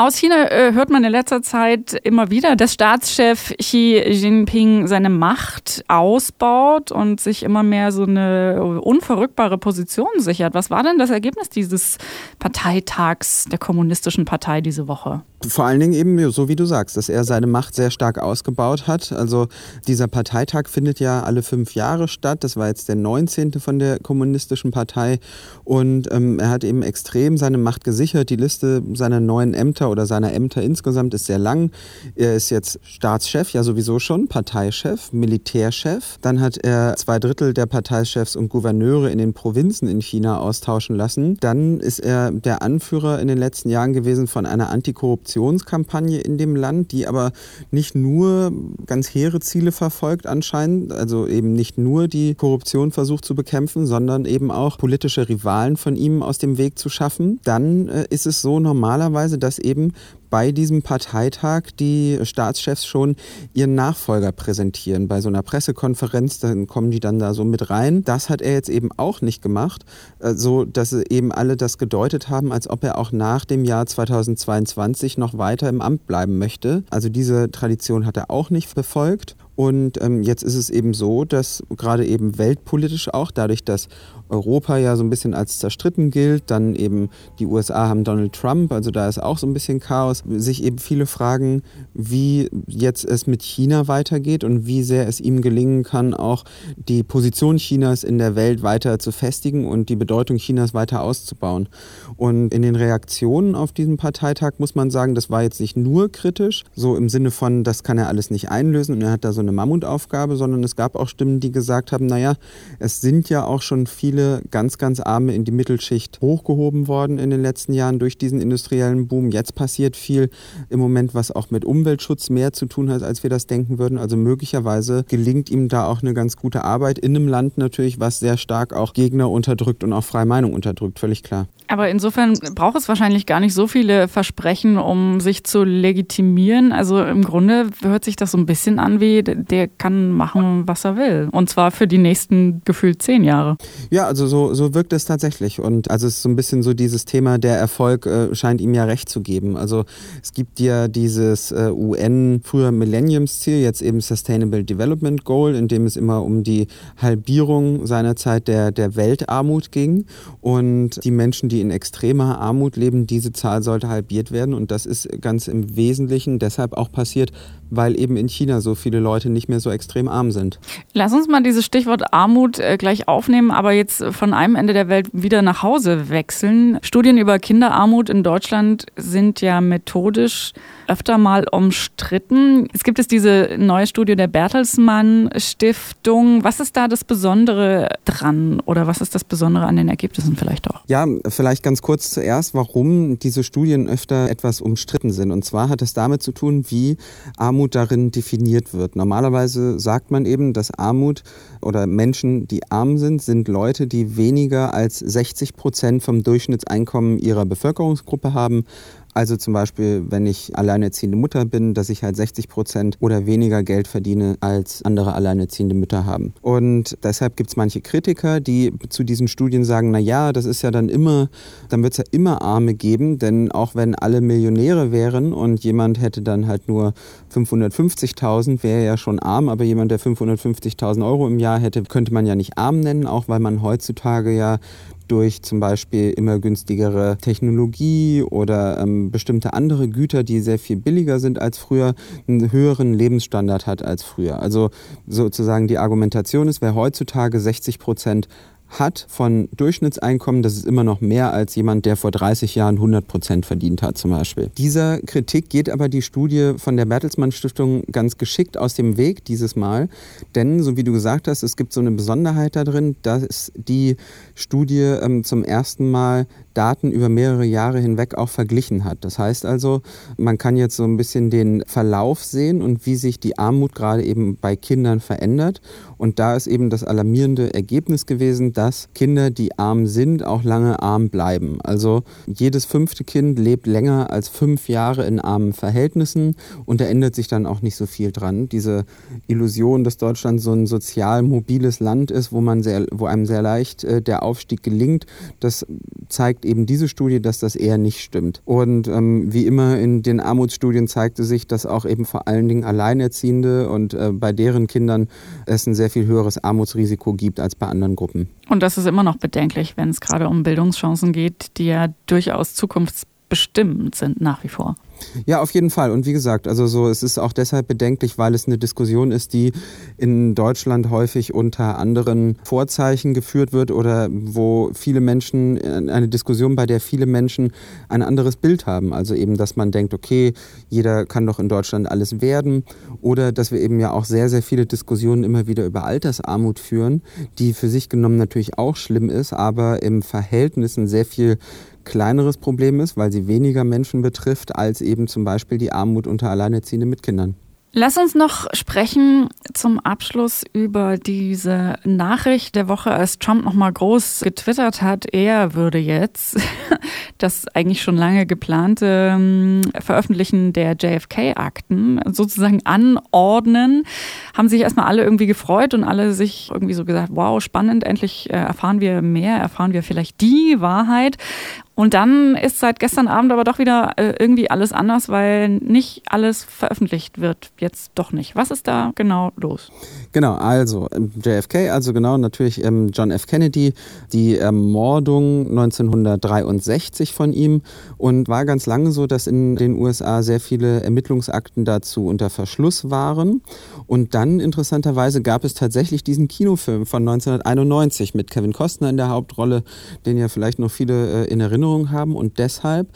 Aus China äh, hört man in letzter Zeit immer wieder, dass Staatschef Xi Jinping seine Macht ausbaut und sich immer mehr so eine unverrückbare Position sichert. Was war denn das Ergebnis dieses Parteitags der Kommunistischen Partei diese Woche? Vor allen Dingen eben, so wie du sagst, dass er seine Macht sehr stark ausgebaut hat. Also dieser Parteitag findet ja alle fünf Jahre statt. Das war jetzt der 19. von der Kommunistischen Partei. Und ähm, er hat eben extrem seine Macht gesichert. Die Liste seiner neuen Ämter oder seiner Ämter insgesamt ist sehr lang. Er ist jetzt Staatschef, ja sowieso schon, Parteichef, Militärchef. Dann hat er zwei Drittel der Parteichefs und Gouverneure in den Provinzen in China austauschen lassen. Dann ist er der Anführer in den letzten Jahren gewesen von einer Antikorruption Korruptionskampagne in dem Land, die aber nicht nur ganz hehre Ziele verfolgt anscheinend, also eben nicht nur die Korruption versucht zu bekämpfen, sondern eben auch politische Rivalen von ihm aus dem Weg zu schaffen. Dann äh, ist es so normalerweise, dass eben bleiben bei diesem Parteitag die Staatschefs schon ihren Nachfolger präsentieren. Bei so einer Pressekonferenz, dann kommen die dann da so mit rein. Das hat er jetzt eben auch nicht gemacht, äh, so dass eben alle das gedeutet haben, als ob er auch nach dem Jahr 2022 noch weiter im Amt bleiben möchte. Also diese Tradition hat er auch nicht befolgt. Und ähm, jetzt ist es eben so, dass gerade eben weltpolitisch auch, dadurch, dass Europa ja so ein bisschen als zerstritten gilt, dann eben die USA haben Donald Trump, also da ist auch so ein bisschen Chaos, sich eben viele fragen, wie jetzt es mit China weitergeht und wie sehr es ihm gelingen kann, auch die Position Chinas in der Welt weiter zu festigen und die Bedeutung Chinas weiter auszubauen. Und in den Reaktionen auf diesen Parteitag muss man sagen, das war jetzt nicht nur kritisch, so im Sinne von, das kann er alles nicht einlösen und er hat da so eine Mammutaufgabe, sondern es gab auch Stimmen, die gesagt haben, naja, es sind ja auch schon viele ganz, ganz Arme in die Mittelschicht hochgehoben worden in den letzten Jahren durch diesen industriellen Boom. Jetzt passiert viel im Moment, was auch mit Umweltschutz mehr zu tun hat, als wir das denken würden. Also möglicherweise gelingt ihm da auch eine ganz gute Arbeit in einem Land natürlich, was sehr stark auch Gegner unterdrückt und auch freie Meinung unterdrückt, völlig klar. Aber insofern braucht es wahrscheinlich gar nicht so viele Versprechen, um sich zu legitimieren. Also im Grunde hört sich das so ein bisschen an wie, der kann machen, was er will. Und zwar für die nächsten gefühlt zehn Jahre. Ja, also so, so wirkt es tatsächlich. Und also es ist so ein bisschen so dieses Thema, der Erfolg äh, scheint ihm ja recht zu geben. Also es gibt ja dieses äh, UN, früher Millenniumsziel, jetzt eben Sustainable Development Goal, in dem es immer um die Halbierung seinerzeit der, der Weltarmut ging. Und die Menschen, die in extremer Armut leben, diese Zahl sollte halbiert werden. Und das ist ganz im Wesentlichen deshalb auch passiert, weil eben in China so viele Leute nicht mehr so extrem arm sind. Lass uns mal dieses Stichwort Armut äh, gleich aufnehmen, aber jetzt von einem Ende der Welt wieder nach Hause wechseln. Studien über Kinderarmut in Deutschland sind ja methodisch öfter mal umstritten. Es gibt es diese neue Studie der Bertelsmann Stiftung. Was ist da das Besondere dran oder was ist das Besondere an den Ergebnissen vielleicht auch? Ja, vielleicht ganz kurz zuerst, warum diese Studien öfter etwas umstritten sind. Und zwar hat es damit zu tun, wie Armut darin definiert wird. Normalerweise sagt man eben, dass Armut oder Menschen, die arm sind, sind Leute, die weniger als 60 Prozent vom Durchschnittseinkommen ihrer Bevölkerungsgruppe haben. Also zum Beispiel, wenn ich alleinerziehende Mutter bin, dass ich halt 60 Prozent oder weniger Geld verdiene, als andere alleinerziehende Mütter haben. Und deshalb gibt es manche Kritiker, die zu diesen Studien sagen, na ja, das ist ja dann immer, dann wird es ja immer Arme geben, denn auch wenn alle Millionäre wären und jemand hätte dann halt nur 550.000, wäre ja schon arm, aber jemand, der 550.000 Euro im Jahr hätte, könnte man ja nicht arm nennen, auch weil man heutzutage ja durch zum Beispiel immer günstigere Technologie oder ähm, bestimmte andere Güter, die sehr viel billiger sind als früher, einen höheren Lebensstandard hat als früher. Also sozusagen die Argumentation ist, wer heutzutage 60 Prozent hat von Durchschnittseinkommen, das ist immer noch mehr als jemand, der vor 30 Jahren 100 Prozent verdient hat zum Beispiel. Dieser Kritik geht aber die Studie von der Bertelsmann Stiftung ganz geschickt aus dem Weg dieses Mal, denn so wie du gesagt hast, es gibt so eine Besonderheit da drin, dass die Studie ähm, zum ersten Mal Daten über mehrere Jahre hinweg auch verglichen hat. Das heißt also, man kann jetzt so ein bisschen den Verlauf sehen und wie sich die Armut gerade eben bei Kindern verändert. Und da ist eben das alarmierende Ergebnis gewesen, dass Kinder, die arm sind, auch lange arm bleiben. Also jedes fünfte Kind lebt länger als fünf Jahre in armen Verhältnissen und da ändert sich dann auch nicht so viel dran. Diese Illusion, dass Deutschland so ein sozial mobiles Land ist, wo, man sehr, wo einem sehr leicht äh, der Aufstieg gelingt, das zeigt eben diese Studie, dass das eher nicht stimmt. Und ähm, wie immer in den Armutsstudien zeigte sich, dass auch eben vor allen Dingen Alleinerziehende und äh, bei deren Kindern es ein sehr viel höheres Armutsrisiko gibt als bei anderen Gruppen. Und das ist immer noch bedenklich, wenn es gerade um Bildungschancen geht, die ja durchaus zukunftsbestimmend sind nach wie vor. Ja, auf jeden Fall. Und wie gesagt, also so, es ist auch deshalb bedenklich, weil es eine Diskussion ist, die in Deutschland häufig unter anderen Vorzeichen geführt wird oder wo viele Menschen, eine Diskussion, bei der viele Menschen ein anderes Bild haben. Also eben, dass man denkt, okay, jeder kann doch in Deutschland alles werden. Oder dass wir eben ja auch sehr, sehr viele Diskussionen immer wieder über Altersarmut führen, die für sich genommen natürlich auch schlimm ist, aber im Verhältnis ein sehr viel kleineres Problem ist, weil sie weniger Menschen betrifft als eben zum Beispiel die Armut unter Alleinerziehenden mit Kindern. Lass uns noch sprechen zum Abschluss über diese Nachricht der Woche, als Trump nochmal groß getwittert hat, er würde jetzt das eigentlich schon lange geplante ähm, Veröffentlichen der JFK-Akten sozusagen anordnen. Haben sich erstmal alle irgendwie gefreut und alle sich irgendwie so gesagt, wow, spannend, endlich äh, erfahren wir mehr, erfahren wir vielleicht die Wahrheit. Und dann ist seit gestern Abend aber doch wieder äh, irgendwie alles anders, weil nicht alles veröffentlicht wird. Jetzt doch nicht. Was ist da genau los? Genau, also ähm, JFK, also genau natürlich ähm, John F. Kennedy, die Ermordung 1963 von ihm und war ganz lange so, dass in den USA sehr viele Ermittlungsakten dazu unter Verschluss waren. Und dann interessanterweise gab es tatsächlich diesen Kinofilm von 1991 mit Kevin Costner in der Hauptrolle, den ja vielleicht noch viele äh, in Erinnerung Erinnerung haben und deshalb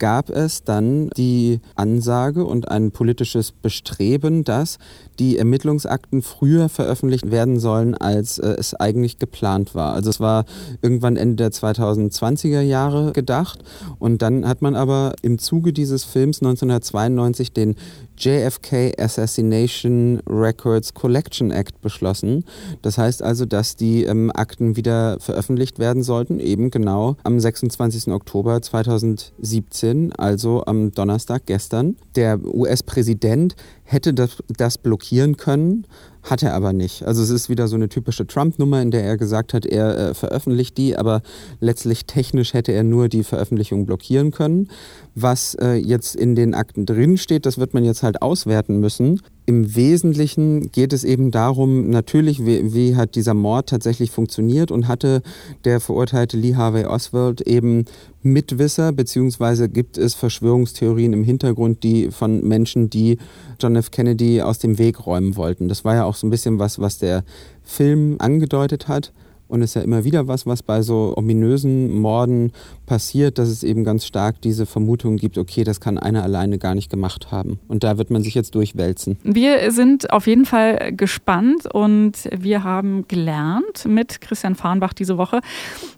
gab es dann die Ansage und ein politisches Bestreben, dass die Ermittlungsakten früher veröffentlicht werden sollen, als äh, es eigentlich geplant war. Also es war irgendwann Ende der 2020er Jahre gedacht und dann hat man aber im Zuge dieses Films 1992 den JFK Assassination Records Collection Act beschlossen. Das heißt also, dass die ähm, Akten wieder veröffentlicht werden sollten, eben genau am 26. Oktober 2017, also am Donnerstag gestern. Der US-Präsident hätte das, das blockieren können, hat er aber nicht. Also es ist wieder so eine typische Trump-Nummer, in der er gesagt hat, er äh, veröffentlicht die, aber letztlich technisch hätte er nur die Veröffentlichung blockieren können. Was äh, jetzt in den Akten drin steht, das wird man jetzt halt auswerten müssen. Im Wesentlichen geht es eben darum, natürlich, wie, wie, hat dieser Mord tatsächlich funktioniert und hatte der verurteilte Lee Harvey Oswald eben Mitwisser, beziehungsweise gibt es Verschwörungstheorien im Hintergrund, die von Menschen, die John F. Kennedy aus dem Weg räumen wollten. Das war ja auch so ein bisschen was, was der Film angedeutet hat. Und es ist ja immer wieder was, was bei so ominösen Morden passiert, dass es eben ganz stark diese Vermutung gibt, okay, das kann einer alleine gar nicht gemacht haben. Und da wird man sich jetzt durchwälzen. Wir sind auf jeden Fall gespannt und wir haben gelernt mit Christian Farnbach diese Woche,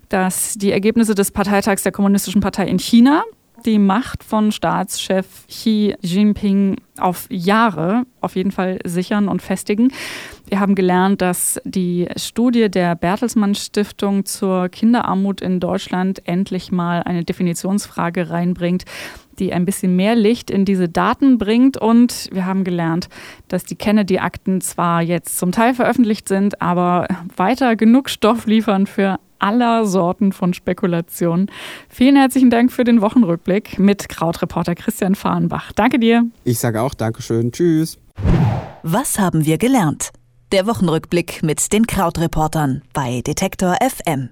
dass die Ergebnisse des Parteitags der Kommunistischen Partei in China die Macht von Staatschef Xi Jinping auf Jahre auf jeden Fall sichern und festigen. Wir haben gelernt, dass die Studie der Bertelsmann Stiftung zur Kinderarmut in Deutschland endlich mal eine Definitionsfrage reinbringt, die ein bisschen mehr Licht in diese Daten bringt. Und wir haben gelernt, dass die Kennedy-Akten zwar jetzt zum Teil veröffentlicht sind, aber weiter genug Stoff liefern für aller Sorten von Spekulationen. Vielen herzlichen Dank für den Wochenrückblick mit Krautreporter Christian Fahrenbach. Danke dir. Ich sage auch Dankeschön. Tschüss. Was haben wir gelernt? Der Wochenrückblick mit den Krautreportern bei Detektor FM.